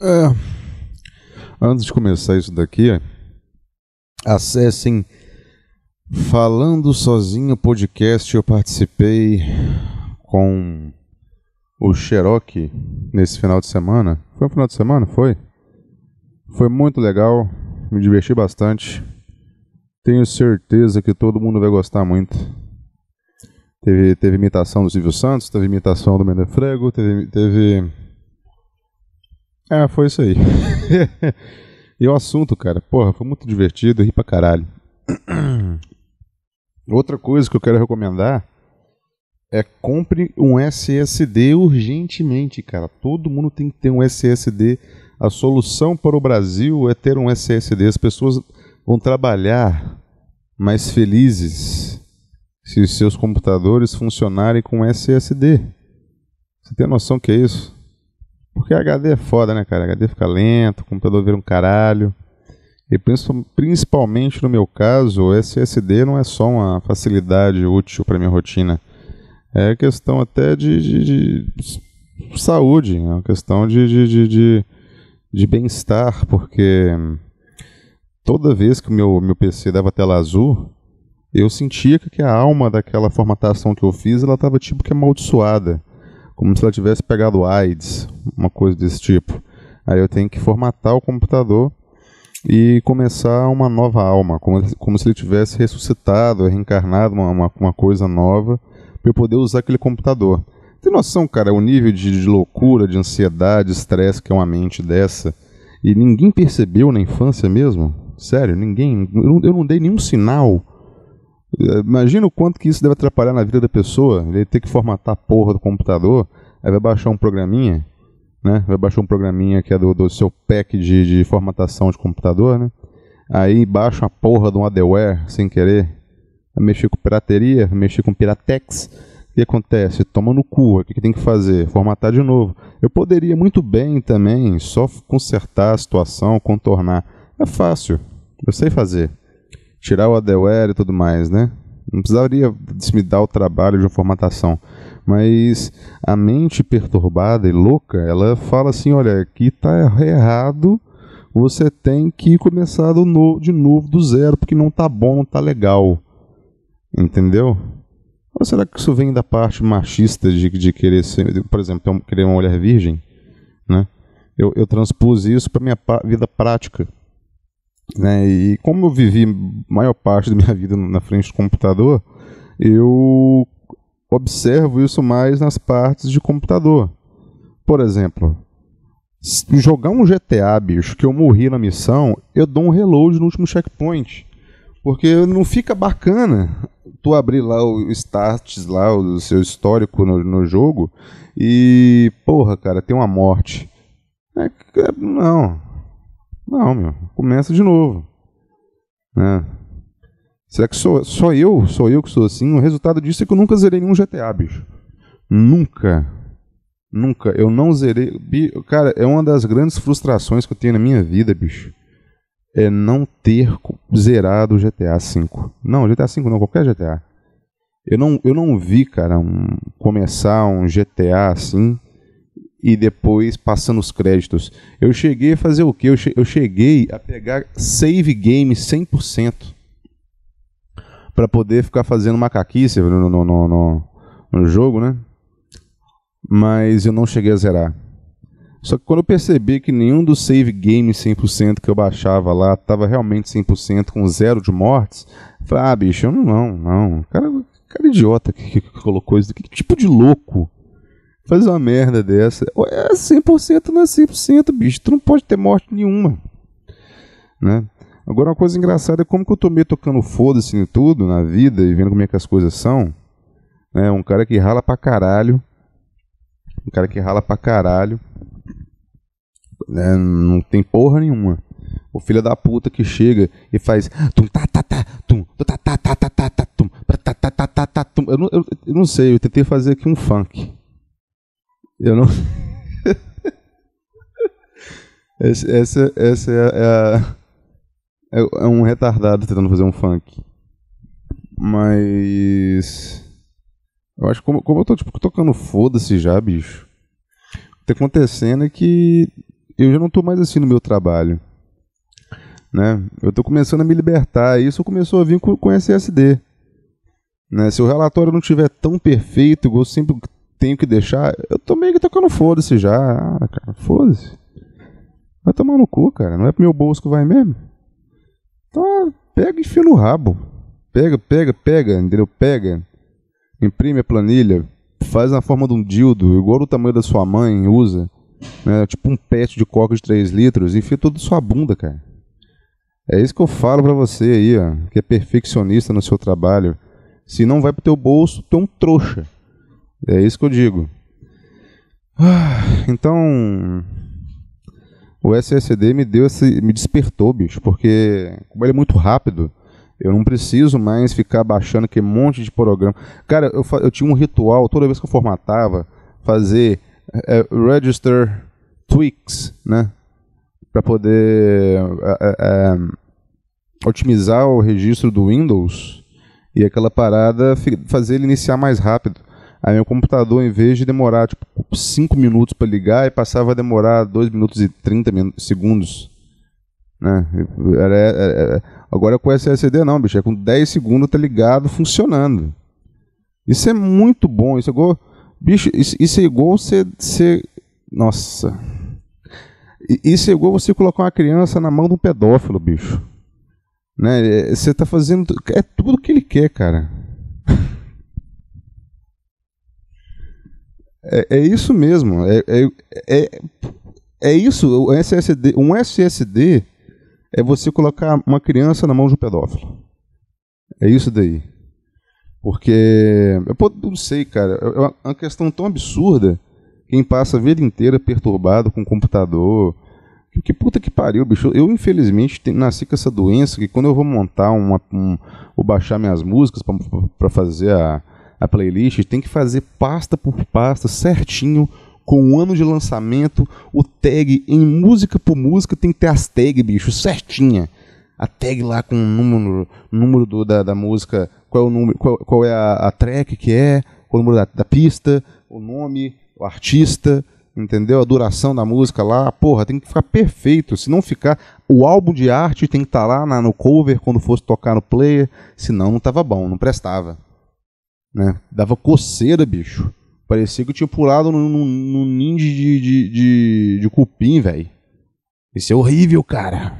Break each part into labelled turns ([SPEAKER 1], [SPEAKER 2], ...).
[SPEAKER 1] É, antes de começar isso daqui, acessem Falando Sozinho Podcast. Eu participei com o Cherokee nesse final de semana. Foi um final de semana? Foi? Foi muito legal, me diverti bastante. Tenho certeza que todo mundo vai gostar muito. Teve, teve imitação do Silvio Santos, teve imitação do Mendefrego, teve, teve é, foi isso aí. e o assunto, cara, porra, foi muito divertido, ri pra caralho. Outra coisa que eu quero recomendar é compre um SSD urgentemente, cara. Todo mundo tem que ter um SSD. A solução para o Brasil é ter um SSD. As pessoas vão trabalhar mais felizes se os seus computadores funcionarem com SSD. Você tem noção que é isso? Porque HD é foda, né, cara? HD fica lento, computador vira um caralho. E principalmente no meu caso, o SSD não é só uma facilidade útil para minha rotina. É questão até de, de, de saúde, é uma questão de, de, de, de bem-estar, porque toda vez que o meu, meu PC dava tela azul, eu sentia que a alma daquela formatação que eu fiz, ela estava tipo que amaldiçoada como se ela tivesse pegado AIDS, uma coisa desse tipo. Aí eu tenho que formatar o computador e começar uma nova alma, como, como se ele tivesse ressuscitado, reencarnado uma, uma, uma coisa nova, para eu poder usar aquele computador. Tem noção, cara, o nível de, de loucura, de ansiedade, estresse que é uma mente dessa? E ninguém percebeu na infância mesmo? Sério, ninguém. Eu não, eu não dei nenhum sinal Imagina o quanto que isso deve atrapalhar na vida da pessoa. Ele ter que formatar a porra do computador, aí vai baixar um programinha, né? Vai baixar um programinha que é do, do seu pack de, de formatação de computador, né? Aí baixa uma porra de um adware sem querer. Mexer com pirateria, mexer com piratex. O que acontece? Toma no cu. O que tem que fazer? Formatar de novo. Eu poderia muito bem também só consertar a situação, contornar. É fácil. Eu sei fazer tirar o adware e tudo mais, né? Não precisaria me dar o trabalho de uma formatação. Mas a mente perturbada e louca, ela fala assim: olha, aqui está errado, você tem que começar do no, de novo do zero, porque não tá bom, não tá legal. Entendeu? Ou será que isso vem da parte machista de, de querer ser, por exemplo, querer uma mulher virgem? Né? Eu, eu transpus isso para minha vida prática. Né? E como eu vivi maior parte da minha vida na frente do computador, eu observo isso mais nas partes de computador. Por exemplo, jogar um GTA, bicho, que eu morri na missão, eu dou um reload no último checkpoint. Porque não fica bacana tu abrir lá o stats, lá o seu histórico no, no jogo, e, porra, cara, tem uma morte. É, é não, não, meu, começa de novo. Né? Será que sou, só eu, sou eu que sou assim? O resultado disso é que eu nunca zerei nenhum GTA, bicho. Nunca. Nunca. Eu não zerei. Cara, é uma das grandes frustrações que eu tenho na minha vida, bicho. É não ter zerado o GTA V. Não, GTA V não, qualquer GTA. Eu não, eu não vi, cara, um, começar um GTA assim e depois passando os créditos. Eu cheguei a fazer o quê? Eu, cheguei a pegar save game 100% para poder ficar fazendo macaquice no, no, no, no, jogo, né? Mas eu não cheguei a zerar. Só que quando eu percebi que nenhum dos save games 100% que eu baixava lá estava realmente 100% com zero de mortes, eu falei, ah, bicho, eu não, não, não. Cara, cara idiota que, que colocou isso. Que tipo de louco faz uma merda dessa. É 100% não é 100%, bicho. Tu não pode ter morte nenhuma. Né? Agora, uma coisa engraçada é como que eu tô meio tocando foda-se em tudo na vida e vendo como é que as coisas são. Né? Um cara que rala pra caralho. Um cara que rala pra caralho. Né? Não tem porra nenhuma. O filho da puta que chega e faz tum tá tá tá tum tá tá tá tá tá tá tum tá tá tá tá tá tum. Eu não, eu, eu não sei, eu tentei fazer aqui um funk. Eu não. essa, essa, é, é, a, é, é um retardado tentando fazer um funk. Mas. Eu acho que como, como eu tô tipo, tocando foda-se já, bicho. O que tá acontecendo é que eu já não estou mais assim no meu trabalho. Né? Eu estou começando a me libertar. E isso começou a vir com, com SSD. Né? Se o relatório não estiver tão perfeito, igual eu sempre tenho que deixar, eu tô meio que tocando foda-se já. Ah, cara, foda-se. Vai tomar no cu, cara. Não é pro meu bolso que vai mesmo. Então, pega e enfia no rabo. Pega, pega, pega, entendeu? Pega. Imprime a planilha. Faz na forma de um dildo, igual o tamanho da sua mãe usa. Né? Tipo um pet de coca de 3 litros. Enfia tudo sua bunda, cara. É isso que eu falo pra você aí, ó. Que é perfeccionista no seu trabalho. Se não vai pro teu bolso, tu é um trouxa. É isso que eu digo. Ah, então, o SSD me deu esse, me despertou, bicho, porque como ele é muito rápido, eu não preciso mais ficar baixando aquele monte de programa. Cara, eu, eu tinha um ritual, toda vez que eu formatava, fazer é, register tweaks, né? Para poder é, é, otimizar o registro do Windows e aquela parada fazer ele iniciar mais rápido. Aí meu computador, em vez de demorar tipo 5 minutos para ligar, passava a demorar 2 minutos e 30 segundos. Né? Era, era, era, agora com SSD não, bicho. É com 10 segundos tá ligado, funcionando. Isso é muito bom. Isso é igual. Bicho, isso, isso é igual você, você. Nossa. Isso é igual você colocar uma criança na mão de um pedófilo, bicho. Né? É, você tá fazendo. É tudo que ele quer, cara. É, é isso mesmo. É, é, é, é isso. O SSD, um SSD é você colocar uma criança na mão de um pedófilo. É isso daí. Porque eu não sei, cara. É uma questão tão absurda. Quem passa a vida inteira perturbado com o computador. Que puta que pariu, bicho. Eu, infelizmente, nasci com essa doença que quando eu vou montar uma. Um, ou baixar minhas músicas para fazer a a playlist, tem que fazer pasta por pasta, certinho, com o ano de lançamento, o tag em música por música, tem que ter as tags, bicho, certinha. A tag lá com o número, número do, da, da música, qual é, o número, qual, qual é a, a, track que é, é o número da, da pista, o nome, o artista, entendeu? A duração da música lá, porra, tem que ficar perfeito. Se não ficar, o álbum de arte tem que estar tá lá na, no cover quando fosse tocar no player, senão não tava bom, não prestava. Né? Dava coceira, bicho. Parecia que eu tinha pulado num, num, ninja de, de, de, de cupim, velho. Isso é horrível, cara.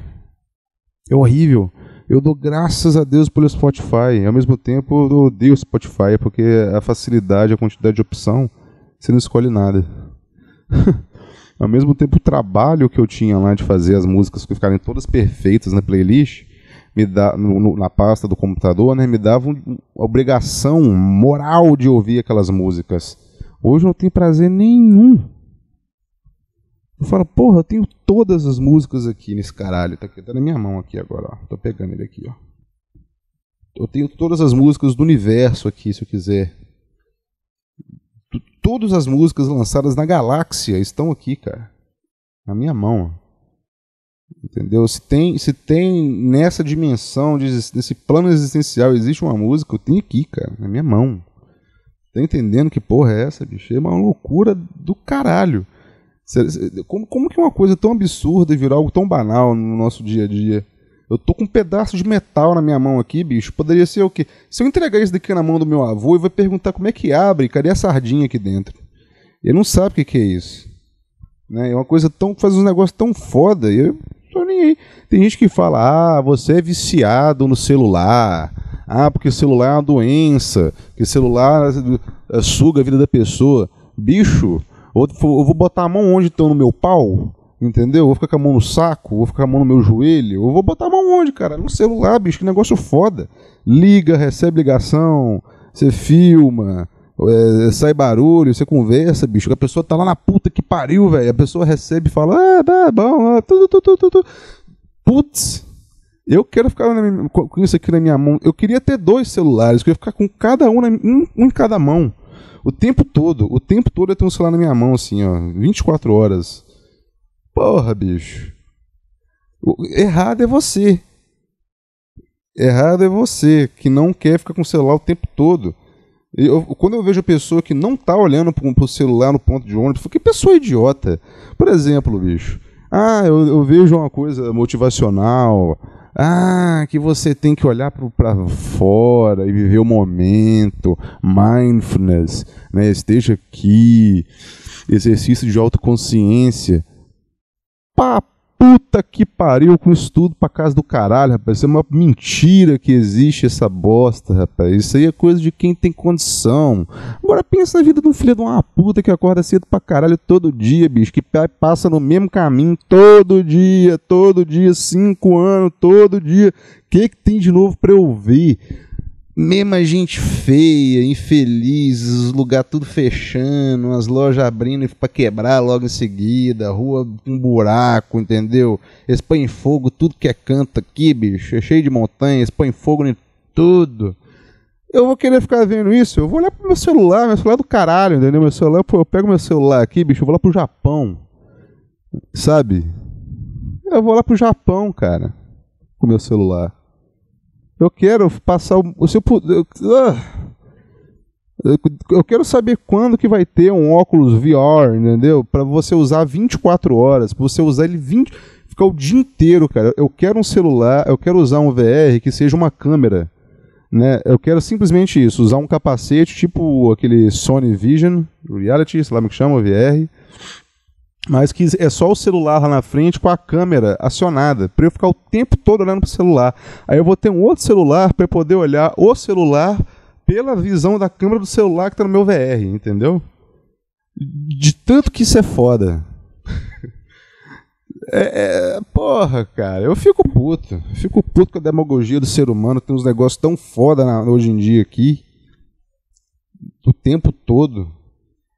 [SPEAKER 1] É horrível. Eu dou graças a Deus pelo Spotify. Ao mesmo tempo, eu odeio o Spotify, porque a facilidade, a quantidade de opção, você não escolhe nada. Ao mesmo tempo, o trabalho que eu tinha lá de fazer as músicas ficarem todas perfeitas na playlist, me dá, no, na pasta do computador, né, me dava uma obrigação moral de ouvir aquelas músicas. Hoje eu não tenho prazer nenhum. Eu falo, porra, eu tenho todas as músicas aqui nesse caralho. Tá, aqui, tá na minha mão aqui agora, ó. Tô pegando ele aqui, ó. Eu tenho todas as músicas do universo aqui, se eu quiser. Todas as músicas lançadas na galáxia estão aqui, cara. Na minha mão. Entendeu? Se tem, se tem nessa dimensão, nesse plano existencial, existe uma música, eu tenho aqui, cara, na minha mão. Tá entendendo que porra é essa, bicho? É uma loucura do caralho. Como, como que uma coisa tão absurda virar algo tão banal no nosso dia a dia? Eu tô com um pedaço de metal na minha mão aqui, bicho. Poderia ser o quê? Se eu entregar isso daqui na mão do meu avô, ele vai perguntar como é que abre, cadê a sardinha aqui dentro? Ele não sabe o que, que é isso. Né? É uma coisa tão. faz um negócio tão foda. Eu tô nem aí. Tem gente que fala, ah, você é viciado no celular. Ah, porque celular é uma doença. Que celular eh, suga a vida da pessoa. Bicho, eu vou botar a mão onde estão no meu pau? Entendeu? Eu vou ficar com a mão no saco, vou ficar com a mão no meu joelho. Eu vou botar a mão onde, cara? No celular, bicho, que negócio foda. Liga, recebe ligação, você filma, é, sai barulho, você conversa, bicho. A pessoa tá lá na puta que pariu, velho. A pessoa recebe e fala, ah, tá bom, ah, tudo, tudo, tudo. Putz, eu quero ficar minha, com isso aqui na minha mão. Eu queria ter dois celulares, eu queria ficar com cada um, um, um em cada mão. O tempo todo, o tempo todo eu tenho um celular na minha mão, assim, ó, 24 horas. Porra, bicho. O, errado é você. Errado é você, que não quer ficar com o celular o tempo todo. Eu, quando eu vejo a pessoa que não tá olhando pro, pro celular no ponto de ônibus, que pessoa idiota. Por exemplo, bicho, Ah, eu, eu vejo uma coisa motivacional. Ah, que você tem que olhar para fora e viver o momento, mindfulness, né? esteja aqui, exercício de autoconsciência. Papo Puta que pariu com isso tudo pra casa do caralho, rapaz. Isso é uma mentira que existe essa bosta, rapaz. Isso aí é coisa de quem tem condição. Agora pensa na vida de um filho de uma puta que acorda cedo pra caralho todo dia, bicho. Que passa no mesmo caminho todo dia, todo dia, cinco anos, todo dia. O que, que tem de novo pra eu ver? Mesma gente feia, infeliz, os lugares tudo fechando, as lojas abrindo para quebrar logo em seguida, rua com buraco, entendeu? Eles põem fogo tudo que é canto aqui, bicho, é cheio de montanhas, põem fogo em tudo. Eu vou querer ficar vendo isso, eu vou olhar pro meu celular, meu celular é do caralho, entendeu? Meu celular, eu pego meu celular aqui, bicho, eu vou lá pro Japão, sabe? Eu vou lá pro Japão, cara, com meu celular. Eu quero passar o. Se eu, ah, eu, quero saber quando que vai ter um óculos VR, entendeu? Para você usar 24 horas, para você usar ele 20, ficar o dia inteiro, cara. Eu quero um celular, eu quero usar um VR que seja uma câmera, né? Eu quero simplesmente isso, usar um capacete tipo aquele Sony Vision Reality, sei lá como que chama, VR mas que é só o celular lá na frente com a câmera acionada, para eu ficar o tempo todo olhando para o celular. Aí eu vou ter um outro celular para poder olhar o celular pela visão da câmera do celular que está no meu VR, entendeu? De tanto que isso é foda. É, é, porra, cara, eu fico puto. Eu fico puto com a demagogia do ser humano. Tem uns negócios tão foda na, hoje em dia aqui. O tempo todo.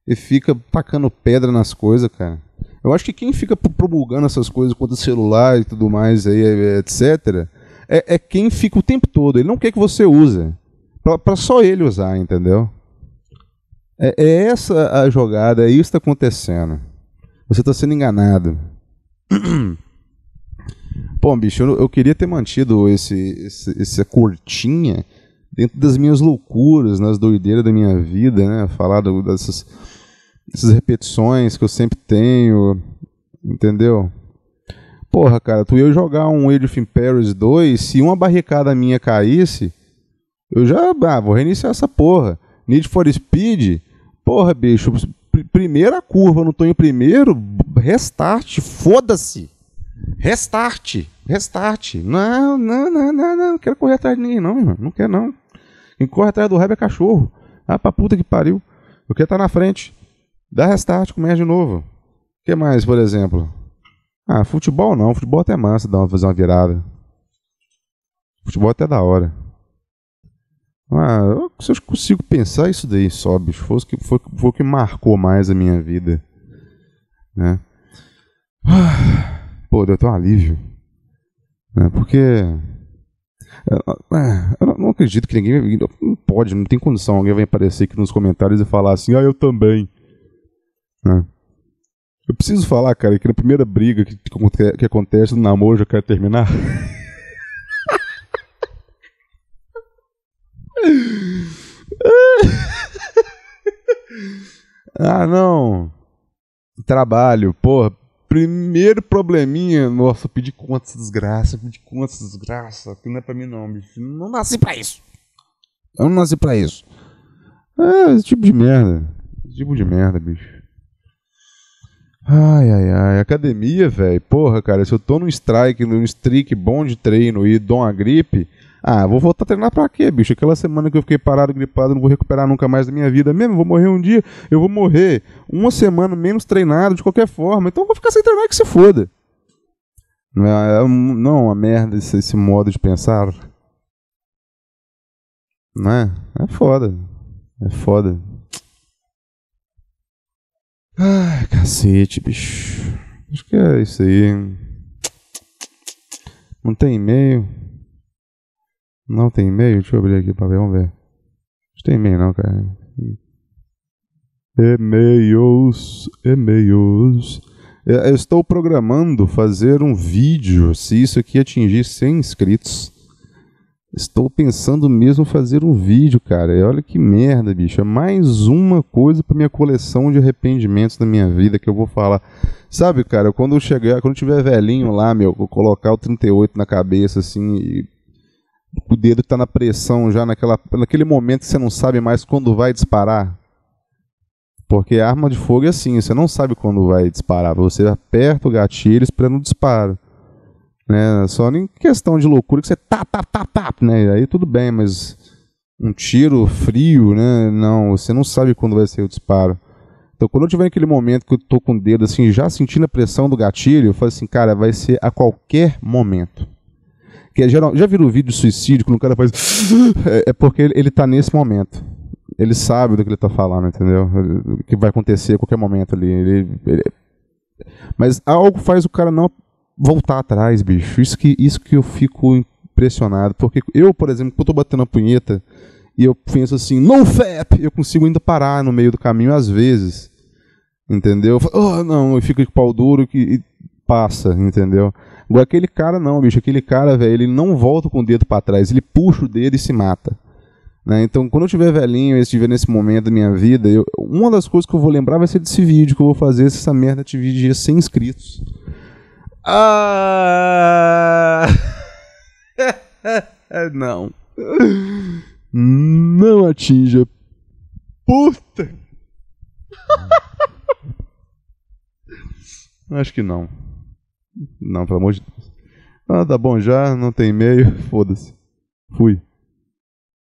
[SPEAKER 1] E fica tacando pedra nas coisas, cara. Eu acho que quem fica promulgando essas coisas contra celular e tudo mais, aí, etc., é, é, quem fica o tempo todo. Ele não quer que você use. para só ele usar, entendeu? É, é, essa a jogada, é isso que está acontecendo. Você está sendo enganado. Bom, bicho, eu, eu, queria ter mantido esse, esse, essa curtinha dentro das minhas loucuras, nas doideiras da minha vida, né? Falar do, dessas essas repetições que eu sempre tenho, entendeu? Porra, cara, tu ia jogar um Age of Empires 2, se uma barricada minha caísse, eu já, ah, vou reiniciar essa porra. Need for Speed, porra, bicho, primeira curva, não tô em primeiro, restart, foda-se. Restart, restart. Não, não, não, não, não, não quero correr atrás de ninguém não, mano. não quero não. Quem corre atrás do rap é cachorro. Ah, pra puta que pariu. Eu quero estar tá na frente. Dá restart, começa de novo. O que mais, por exemplo? Ah, futebol não. Futebol até é massa, dá uma, fazer uma virada. Futebol até é da hora. Ah, se eu consigo pensar isso daí só, bicho. Foi o que, foi, foi que marcou mais a minha vida. Né? Pô, deu até um alívio. Né? Porque. Eu não acredito que ninguém. Não pode, não tem condição. Alguém vai aparecer aqui nos comentários e falar assim: ah, eu também. Né? Eu preciso falar, cara, que na primeira briga que, que acontece no namoro, eu quero terminar. ah, não. Trabalho, porra. Primeiro probleminha. Nossa, pedi conta dessa desgraça, pedi conta dessa desgraça. Que não é pra mim, não, bicho. Não nasci pra isso. Eu não nasci pra isso. É, esse tipo de merda. Esse tipo de merda, bicho. Ai, ai, ai. Academia, velho. Porra, cara, se eu tô num strike, num streak bom de treino e dou uma gripe, ah, vou voltar a treinar pra quê, bicho? Aquela semana que eu fiquei parado, gripado, não vou recuperar nunca mais da minha vida mesmo. Vou morrer um dia, eu vou morrer uma semana menos treinado de qualquer forma. Então vou ficar sem treinar que se foda. Não é, é não, uma merda esse, esse modo de pensar. Não é? É foda. É foda. Ai, cacete, bicho. Acho que é isso aí. Não tem e-mail? Não tem e-mail? Deixa eu abrir aqui pra ver, vamos ver. Não tem e-mail não, cara. E-mails, e-mails. Eu estou programando fazer um vídeo, se isso aqui atingir 100 inscritos. Estou pensando mesmo fazer um vídeo, cara. E olha que merda, bicho. É mais uma coisa para minha coleção de arrependimentos da minha vida que eu vou falar. Sabe, cara, quando eu chegar, quando eu tiver velhinho lá, meu, vou colocar o 38 na cabeça assim e o dedo tá na pressão já naquela, naquele momento que você não sabe mais quando vai disparar. Porque arma de fogo é assim, você não sabe quando vai disparar. Você aperta o gatilho esperando o disparo. Né? Só em questão de loucura que você tá, tá, tá, tá, né? Aí tudo bem, mas um tiro frio, né? Não, você não sabe quando vai ser o disparo. Então, quando eu tiver naquele momento que eu tô com o dedo assim, já sentindo a pressão do gatilho, eu falo assim, cara, vai ser a qualquer momento. Que é geral, já viram o vídeo de suicídio quando o cara faz. É, é porque ele, ele tá nesse momento. Ele sabe do que ele tá falando, entendeu? O que vai acontecer a qualquer momento ali. Ele, ele... Mas algo faz o cara não voltar atrás, bicho. Isso que, isso que eu fico impressionado. Porque eu, por exemplo, quando eu tô batendo a punheta e eu penso assim, no fap, eu consigo ainda parar no meio do caminho às vezes. Entendeu? Oh, não, eu fico de pau duro que, e passa, entendeu? Agora aquele cara não, bicho, aquele cara, velho, ele não volta com o dedo para trás, ele puxa o dedo e se mata. Né? Então, quando eu tiver velhinho, eu estiver nesse momento da minha vida, eu, uma das coisas que eu vou lembrar vai ser desse vídeo que eu vou fazer se essa merda atingir 100 inscritos. Ah! não. Não atinja. Puta! Acho que não. Não, pelo amor de Deus. Ah, tá bom já, não tem e-mail, foda-se. Fui.